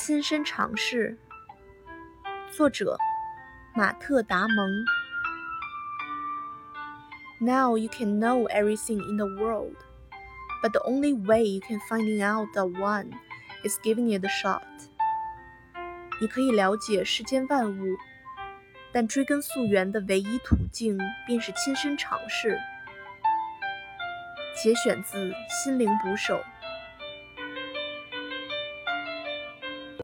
亲身尝试。作者：马特·达蒙。Now you can know everything in the world, but the only way you can finding out the one is giving it a shot. 你可以了解世间万物，但追根溯源的唯一途径便是亲身尝试。节选自《心灵捕手》。